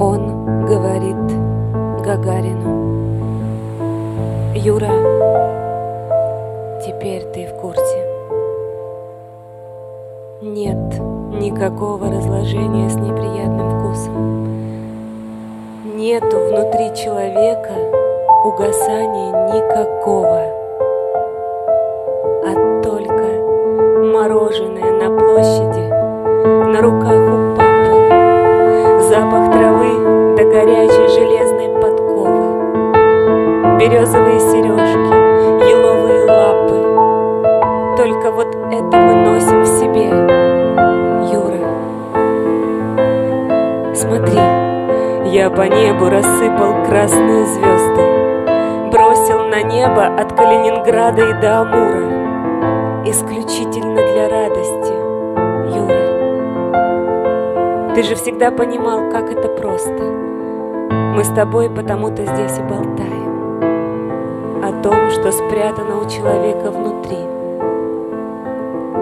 Он Гагарину. Юра, теперь ты в курсе. Нет никакого разложения с неприятным вкусом. Нету внутри человека угасания никакого, березовые сережки, еловые лапы. Только вот это мы носим в себе, Юра. Смотри, я по небу рассыпал красные звезды, бросил на небо от Калининграда и до Амура, исключительно для радости, Юра. Ты же всегда понимал, как это просто. Мы с тобой потому-то здесь и болтаем что спрятано у человека внутри.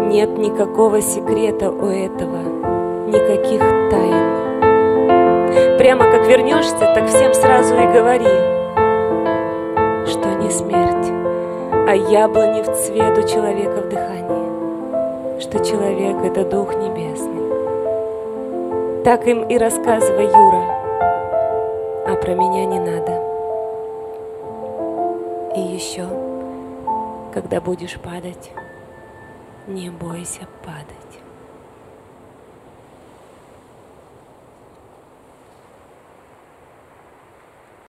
Нет никакого секрета у этого, никаких тайн. Прямо как вернешься, так всем сразу и говори, что не смерть, а яблони в цвет у человека в дыхании, что человек — это Дух Небесный. Так им и рассказывай, Юра, еще, когда будешь падать, не бойся падать.